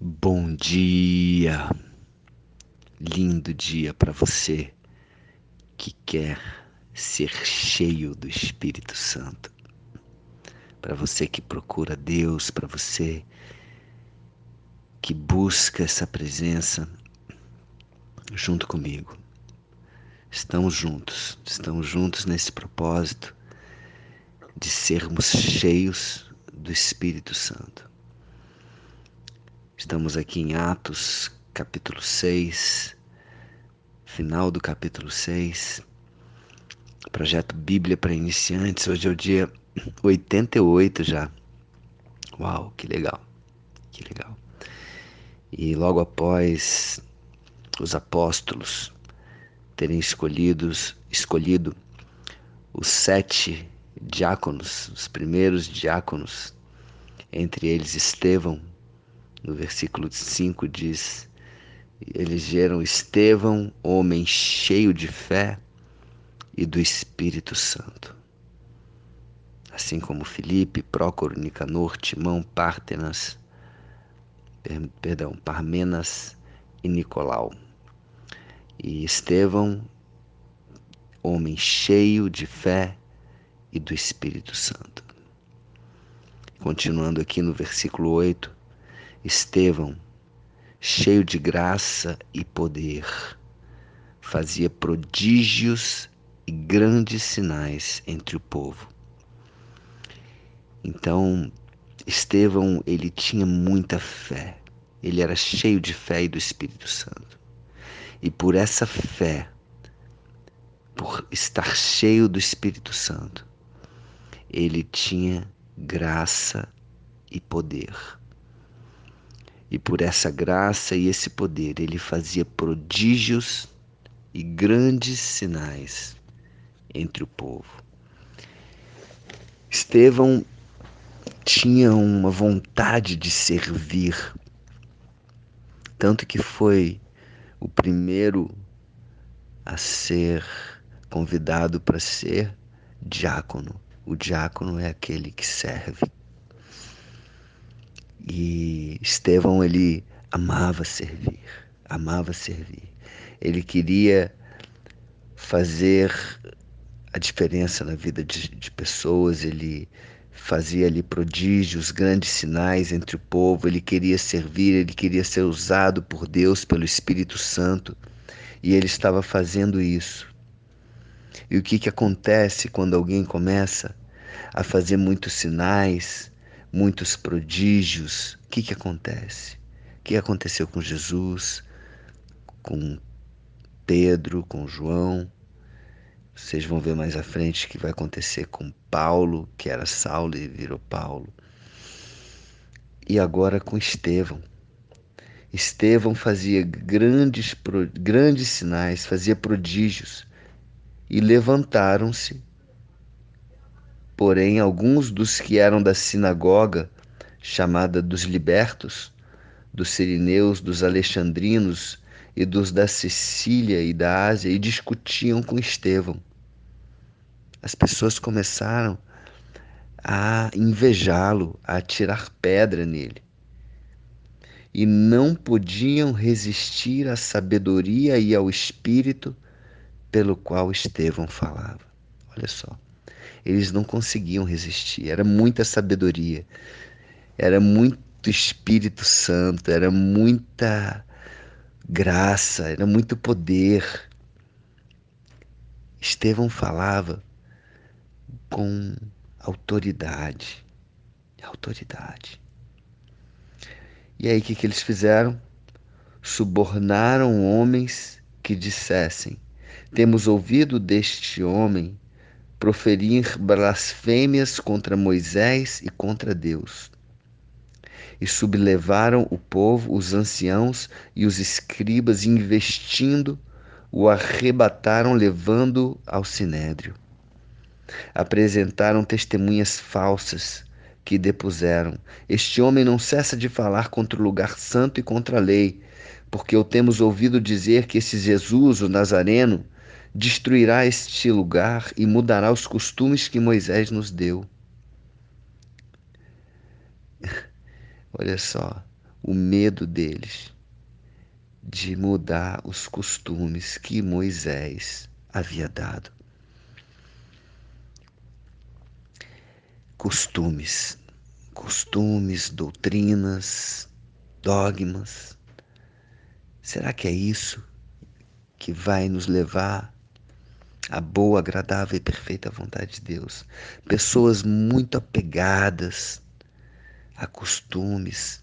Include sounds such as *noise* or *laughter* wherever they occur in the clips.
Bom dia, lindo dia para você que quer ser cheio do Espírito Santo, para você que procura Deus, para você que busca essa presença junto comigo. Estamos juntos, estamos juntos nesse propósito de sermos cheios do Espírito Santo. Estamos aqui em Atos, capítulo 6, final do capítulo 6. Projeto Bíblia para iniciantes. Hoje é o dia 88 já. Uau, que legal. Que legal. E logo após os apóstolos terem escolhidos, escolhido os sete diáconos, os primeiros diáconos, entre eles Estevão, no versículo 5 diz: elegeram Estevão, homem cheio de fé e do Espírito Santo. Assim como Filipe, Prócoro, Nicanor, Timão, Pártenas, perdão, Parmenas e Nicolau. E Estevão, homem cheio de fé e do Espírito Santo. Continuando aqui no versículo 8, Estevão, cheio de graça e poder, fazia prodígios e grandes sinais entre o povo. Então, Estevão, ele tinha muita fé. Ele era cheio de fé e do Espírito Santo. E por essa fé, por estar cheio do Espírito Santo, ele tinha graça e poder. E por essa graça e esse poder, ele fazia prodígios e grandes sinais entre o povo. Estevão tinha uma vontade de servir, tanto que foi o primeiro a ser convidado para ser diácono. O diácono é aquele que serve. E Estevão ele amava servir, amava servir. Ele queria fazer a diferença na vida de, de pessoas, ele fazia ali prodígios, grandes sinais entre o povo, ele queria servir, ele queria ser usado por Deus, pelo Espírito Santo, e ele estava fazendo isso. E o que, que acontece quando alguém começa a fazer muitos sinais, muitos prodígios, o que, que acontece? O que aconteceu com Jesus, com Pedro, com João? Vocês vão ver mais à frente o que vai acontecer com Paulo, que era Saulo e virou Paulo. E agora com Estevão. Estevão fazia grandes, grandes sinais, fazia prodígios. E levantaram-se Porém, alguns dos que eram da sinagoga, chamada dos libertos, dos sirineus, dos alexandrinos e dos da Sicília e da Ásia, e discutiam com Estevão. As pessoas começaram a invejá-lo, a tirar pedra nele. E não podiam resistir à sabedoria e ao espírito pelo qual Estevão falava. Olha só eles não conseguiam resistir. Era muita sabedoria, era muito Espírito Santo, era muita graça, era muito poder. Estevão falava com autoridade, autoridade. E aí o que, que eles fizeram? Subornaram homens que dissessem: Temos ouvido deste homem proferir blasfêmias contra Moisés e contra Deus. E sublevaram o povo, os anciãos e os escribas, investindo, o arrebataram, levando ao sinédrio. Apresentaram testemunhas falsas que depuseram: Este homem não cessa de falar contra o lugar santo e contra a lei, porque o temos ouvido dizer que esse Jesus, o Nazareno, destruirá este lugar e mudará os costumes que Moisés nos deu. *laughs* Olha só, o medo deles de mudar os costumes que Moisés havia dado. Costumes, costumes, doutrinas, dogmas. Será que é isso que vai nos levar à boa, agradável e perfeita vontade de Deus? Pessoas muito apegadas a costumes,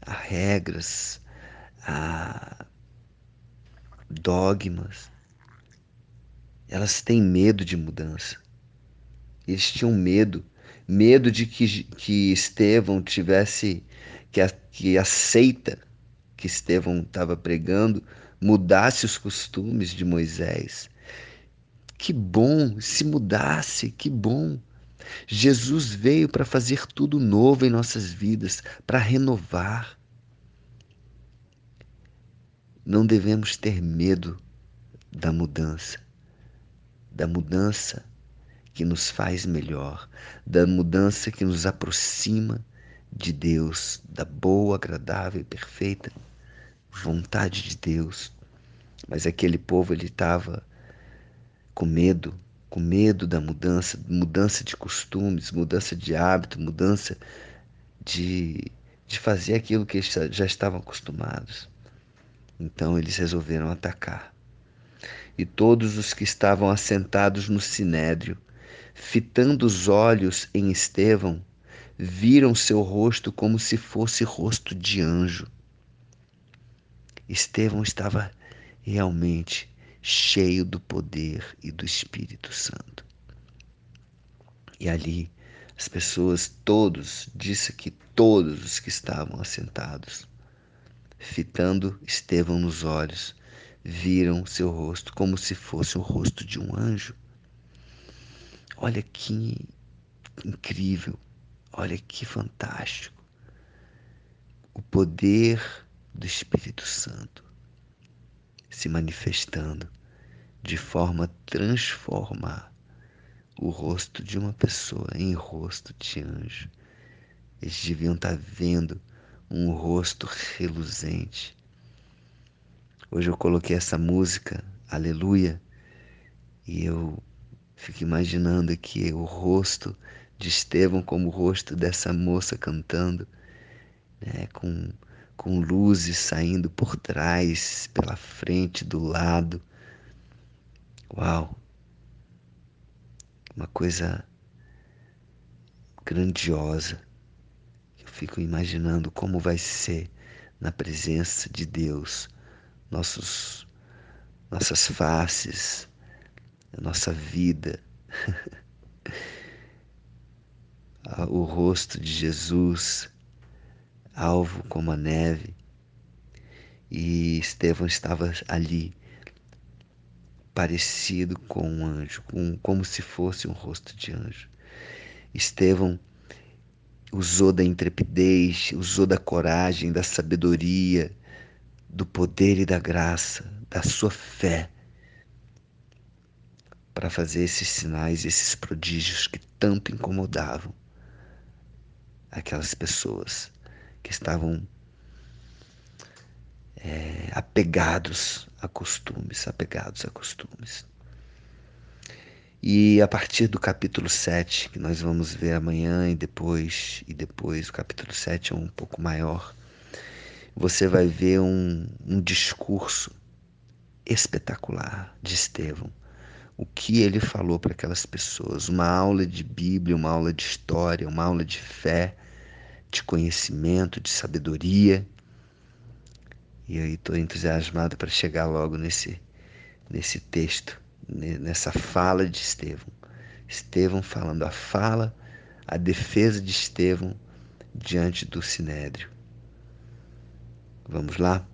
a regras, a dogmas. Elas têm medo de mudança. Eles tinham medo, medo de que, que Estevão tivesse, que a, que a seita que Estevão estava pregando mudasse os costumes de Moisés. Que bom se mudasse, que bom. Jesus veio para fazer tudo novo em nossas vidas, para renovar. Não devemos ter medo da mudança, da mudança que nos faz melhor, da mudança que nos aproxima de Deus, da boa, agradável e perfeita vontade de Deus. Mas aquele povo ele estava com medo, com medo da mudança, mudança de costumes, mudança de hábito, mudança de, de fazer aquilo que eles já estavam acostumados. Então eles resolveram atacar. E todos os que estavam assentados no sinédrio, fitando os olhos em Estevão, viram seu rosto como se fosse rosto de anjo. Estevão estava realmente cheio do poder e do Espírito Santo. E ali as pessoas, todos, disse que todos os que estavam assentados, fitando Estevão nos olhos, viram seu rosto como se fosse o rosto de um anjo. Olha que incrível, olha que fantástico. O poder do Espírito Santo se manifestando de forma a transformar o rosto de uma pessoa em rosto de anjo. Eles deviam estar vendo um rosto reluzente. Hoje eu coloquei essa música, Aleluia, e eu fico imaginando aqui o rosto de Estevão como o rosto dessa moça cantando, né, com, com luzes saindo por trás, pela frente, do lado. Uau! Uma coisa grandiosa fico imaginando como vai ser na presença de Deus, nossos, nossas faces, a nossa vida, *laughs* o rosto de Jesus, alvo como a neve. E Estevão estava ali, parecido com um anjo, com, como se fosse um rosto de anjo. Estevão usou da intrepidez, usou da coragem, da sabedoria, do poder e da graça, da sua fé, para fazer esses sinais, esses prodígios que tanto incomodavam aquelas pessoas que estavam é, apegados a costumes, apegados a costumes. E a partir do capítulo 7, que nós vamos ver amanhã e depois, e depois o capítulo 7 é um pouco maior, você vai ver um, um discurso espetacular de Estevão. O que ele falou para aquelas pessoas, uma aula de Bíblia, uma aula de história, uma aula de fé, de conhecimento, de sabedoria. E aí estou entusiasmado para chegar logo nesse, nesse texto nessa fala de Estevão. Estevão falando a fala, a defesa de Estevão diante do sinédrio. Vamos lá?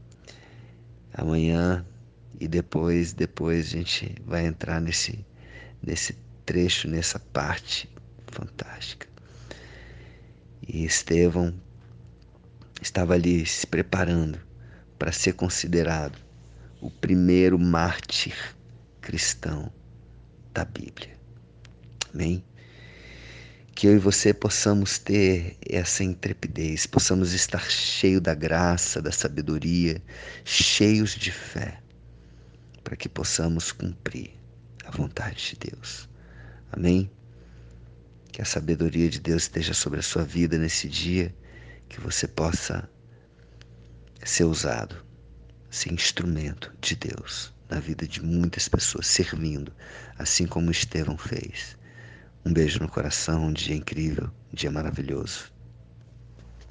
Amanhã e depois, depois a gente vai entrar nesse, nesse trecho, nessa parte fantástica. E Estevão estava ali se preparando para ser considerado o primeiro mártir cristão da Bíblia. Amém? que eu e você possamos ter essa intrepidez, possamos estar cheio da graça, da sabedoria, cheios de fé, para que possamos cumprir a vontade de Deus. Amém? Que a sabedoria de Deus esteja sobre a sua vida nesse dia, que você possa ser usado, ser instrumento de Deus na vida de muitas pessoas, servindo, assim como Estevão fez. Um beijo no coração, um dia incrível, um dia maravilhoso.